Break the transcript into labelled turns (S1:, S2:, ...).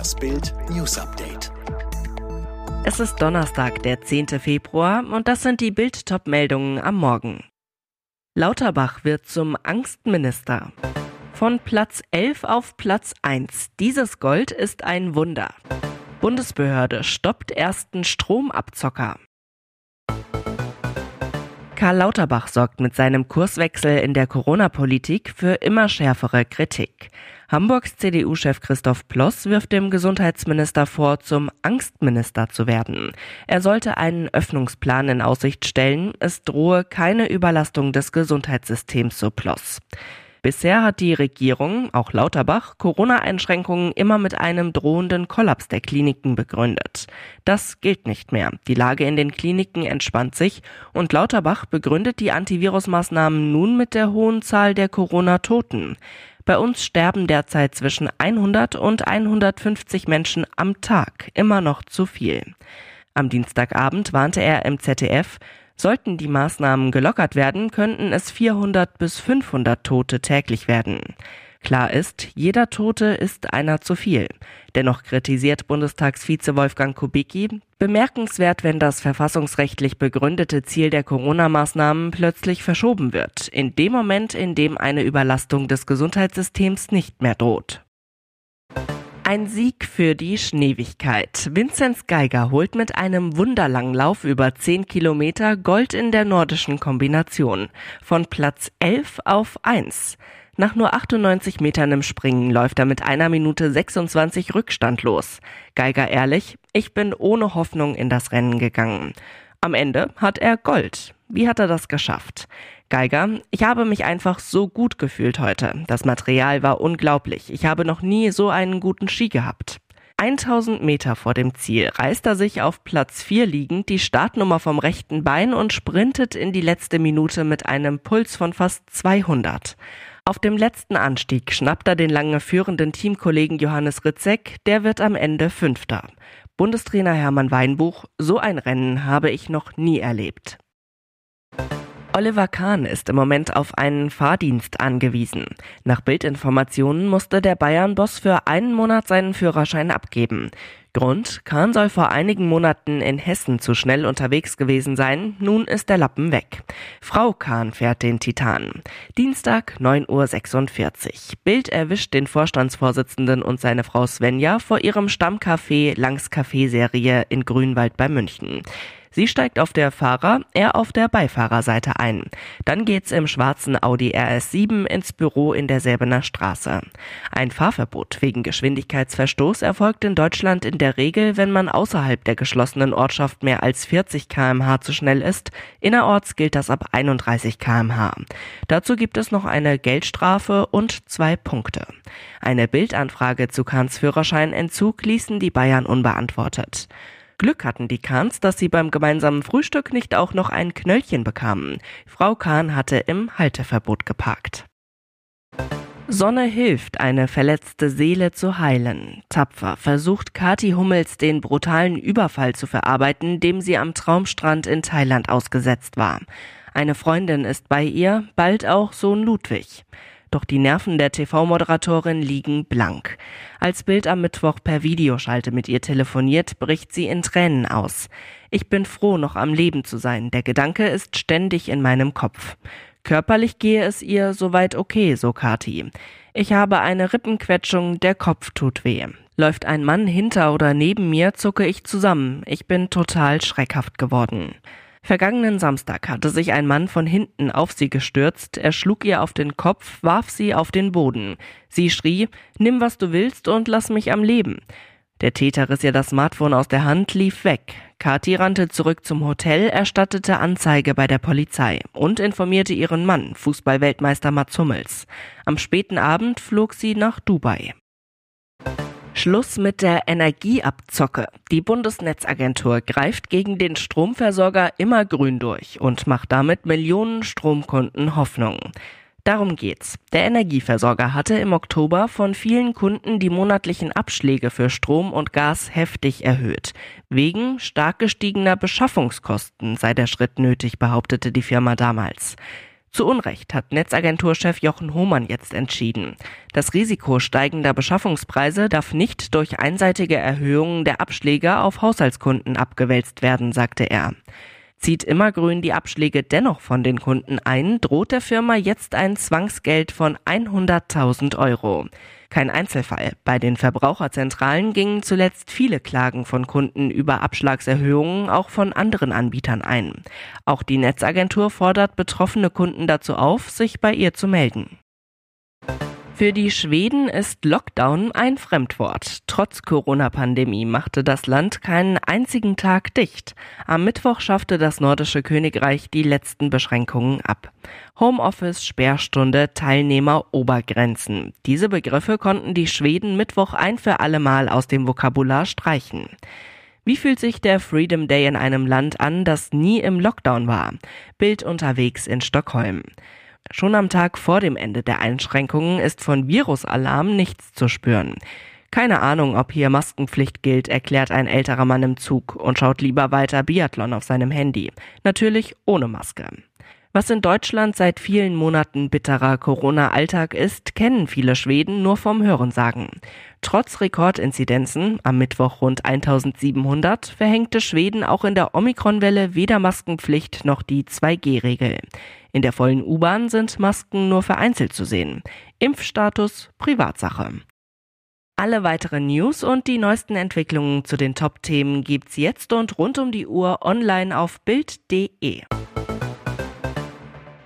S1: Das Bild News Update.
S2: Es ist Donnerstag, der 10. Februar und das sind die Bild top meldungen am Morgen. Lauterbach wird zum Angstminister. Von Platz 11 auf Platz 1. Dieses Gold ist ein Wunder. Bundesbehörde stoppt ersten Stromabzocker. Karl Lauterbach sorgt mit seinem Kurswechsel in der Corona-Politik für immer schärfere Kritik. Hamburgs CDU-Chef Christoph Ploss wirft dem Gesundheitsminister vor, zum Angstminister zu werden. Er sollte einen Öffnungsplan in Aussicht stellen. Es drohe keine Überlastung des Gesundheitssystems, so Ploss. Bisher hat die Regierung, auch Lauterbach, Corona-Einschränkungen immer mit einem drohenden Kollaps der Kliniken begründet. Das gilt nicht mehr. Die Lage in den Kliniken entspannt sich und Lauterbach begründet die Antivirusmaßnahmen nun mit der hohen Zahl der Corona-Toten. Bei uns sterben derzeit zwischen 100 und 150 Menschen am Tag, immer noch zu viel. Am Dienstagabend warnte er im ZDF, Sollten die Maßnahmen gelockert werden, könnten es 400 bis 500 Tote täglich werden. Klar ist, jeder Tote ist einer zu viel. Dennoch kritisiert Bundestagsvize Wolfgang Kubicki, bemerkenswert, wenn das verfassungsrechtlich begründete Ziel der Corona-Maßnahmen plötzlich verschoben wird, in dem Moment, in dem eine Überlastung des Gesundheitssystems nicht mehr droht. Ein Sieg für die Schneewigkeit. Vinzenz Geiger holt mit einem wunderlangen Lauf über 10 Kilometer Gold in der nordischen Kombination. Von Platz 11 auf 1. Nach nur 98 Metern im Springen läuft er mit einer Minute 26 Rückstand los. Geiger ehrlich, ich bin ohne Hoffnung in das Rennen gegangen. Am Ende hat er Gold. Wie hat er das geschafft? Geiger, ich habe mich einfach so gut gefühlt heute. Das Material war unglaublich. Ich habe noch nie so einen guten Ski gehabt. 1000 Meter vor dem Ziel reißt er sich auf Platz 4 liegend die Startnummer vom rechten Bein und sprintet in die letzte Minute mit einem Puls von fast 200. Auf dem letzten Anstieg schnappt er den lange führenden Teamkollegen Johannes Ritzek, der wird am Ende Fünfter. Bundestrainer Hermann Weinbuch, so ein Rennen habe ich noch nie erlebt. Oliver Kahn ist im Moment auf einen Fahrdienst angewiesen. Nach Bildinformationen musste der Bayern-Boss für einen Monat seinen Führerschein abgeben. Grund, Kahn soll vor einigen Monaten in Hessen zu schnell unterwegs gewesen sein, nun ist der Lappen weg. Frau Kahn fährt den Titan. Dienstag 9.46 Uhr. Bild erwischt den Vorstandsvorsitzenden und seine Frau Svenja vor ihrem Stammcafé Langs Café-Serie in Grünwald bei München. Sie steigt auf der Fahrer-, er auf der Beifahrerseite ein. Dann geht's im schwarzen Audi RS7 ins Büro in der Säbener Straße. Ein Fahrverbot wegen Geschwindigkeitsverstoß erfolgt in Deutschland in der Regel, wenn man außerhalb der geschlossenen Ortschaft mehr als 40 kmh zu schnell ist. Innerorts gilt das ab 31 kmh. Dazu gibt es noch eine Geldstrafe und zwei Punkte. Eine Bildanfrage zu Kahns Führerscheinentzug ließen die Bayern unbeantwortet. Glück hatten die Kahns, dass sie beim gemeinsamen Frühstück nicht auch noch ein Knöllchen bekamen. Frau Kahn hatte im Halteverbot geparkt. Sonne hilft, eine verletzte Seele zu heilen. Tapfer versucht Kati Hummels den brutalen Überfall zu verarbeiten, dem sie am Traumstrand in Thailand ausgesetzt war. Eine Freundin ist bei ihr, bald auch Sohn Ludwig. Doch die Nerven der TV-Moderatorin liegen blank. Als Bild am Mittwoch per Videoschalte mit ihr telefoniert, bricht sie in Tränen aus. Ich bin froh, noch am Leben zu sein. Der Gedanke ist ständig in meinem Kopf. Körperlich gehe es ihr soweit okay, so Kati. Ich habe eine Rippenquetschung, der Kopf tut weh. Läuft ein Mann hinter oder neben mir, zucke ich zusammen. Ich bin total schreckhaft geworden. Vergangenen Samstag hatte sich ein Mann von hinten auf sie gestürzt, er schlug ihr auf den Kopf, warf sie auf den Boden. Sie schrie, nimm was du willst und lass mich am Leben. Der Täter riss ihr das Smartphone aus der Hand, lief weg. Kathi rannte zurück zum Hotel, erstattete Anzeige bei der Polizei und informierte ihren Mann, Fußballweltmeister Mats Hummels. Am späten Abend flog sie nach Dubai. Schluss mit der Energieabzocke. Die Bundesnetzagentur greift gegen den Stromversorger immer grün durch und macht damit Millionen Stromkunden Hoffnung. Darum geht's. Der Energieversorger hatte im Oktober von vielen Kunden die monatlichen Abschläge für Strom und Gas heftig erhöht. Wegen stark gestiegener Beschaffungskosten sei der Schritt nötig, behauptete die Firma damals. Zu Unrecht hat Netzagenturchef Jochen Hohmann jetzt entschieden. Das Risiko steigender Beschaffungspreise darf nicht durch einseitige Erhöhungen der Abschläge auf Haushaltskunden abgewälzt werden, sagte er. Zieht Immergrün die Abschläge dennoch von den Kunden ein, droht der Firma jetzt ein Zwangsgeld von 100.000 Euro. Kein Einzelfall. Bei den Verbraucherzentralen gingen zuletzt viele Klagen von Kunden über Abschlagserhöhungen auch von anderen Anbietern ein. Auch die Netzagentur fordert betroffene Kunden dazu auf, sich bei ihr zu melden. Für die Schweden ist Lockdown ein Fremdwort. Trotz Corona-Pandemie machte das Land keinen einzigen Tag dicht. Am Mittwoch schaffte das nordische Königreich die letzten Beschränkungen ab. Homeoffice, Sperrstunde, Teilnehmer, Obergrenzen. Diese Begriffe konnten die Schweden Mittwoch ein für alle Mal aus dem Vokabular streichen. Wie fühlt sich der Freedom Day in einem Land an, das nie im Lockdown war? Bild unterwegs in Stockholm. Schon am Tag vor dem Ende der Einschränkungen ist von Virusalarm nichts zu spüren. Keine Ahnung, ob hier Maskenpflicht gilt, erklärt ein älterer Mann im Zug und schaut lieber weiter Biathlon auf seinem Handy. Natürlich ohne Maske. Was in Deutschland seit vielen Monaten bitterer Corona-Alltag ist, kennen viele Schweden nur vom Hörensagen. Trotz Rekordinzidenzen, am Mittwoch rund 1700, verhängte Schweden auch in der Omikron-Welle weder Maskenpflicht noch die 2G-Regel. In der vollen U-Bahn sind Masken nur vereinzelt zu sehen. Impfstatus Privatsache. Alle weiteren News und die neuesten Entwicklungen zu den Top-Themen gibt's jetzt und rund um die Uhr online auf Bild.de.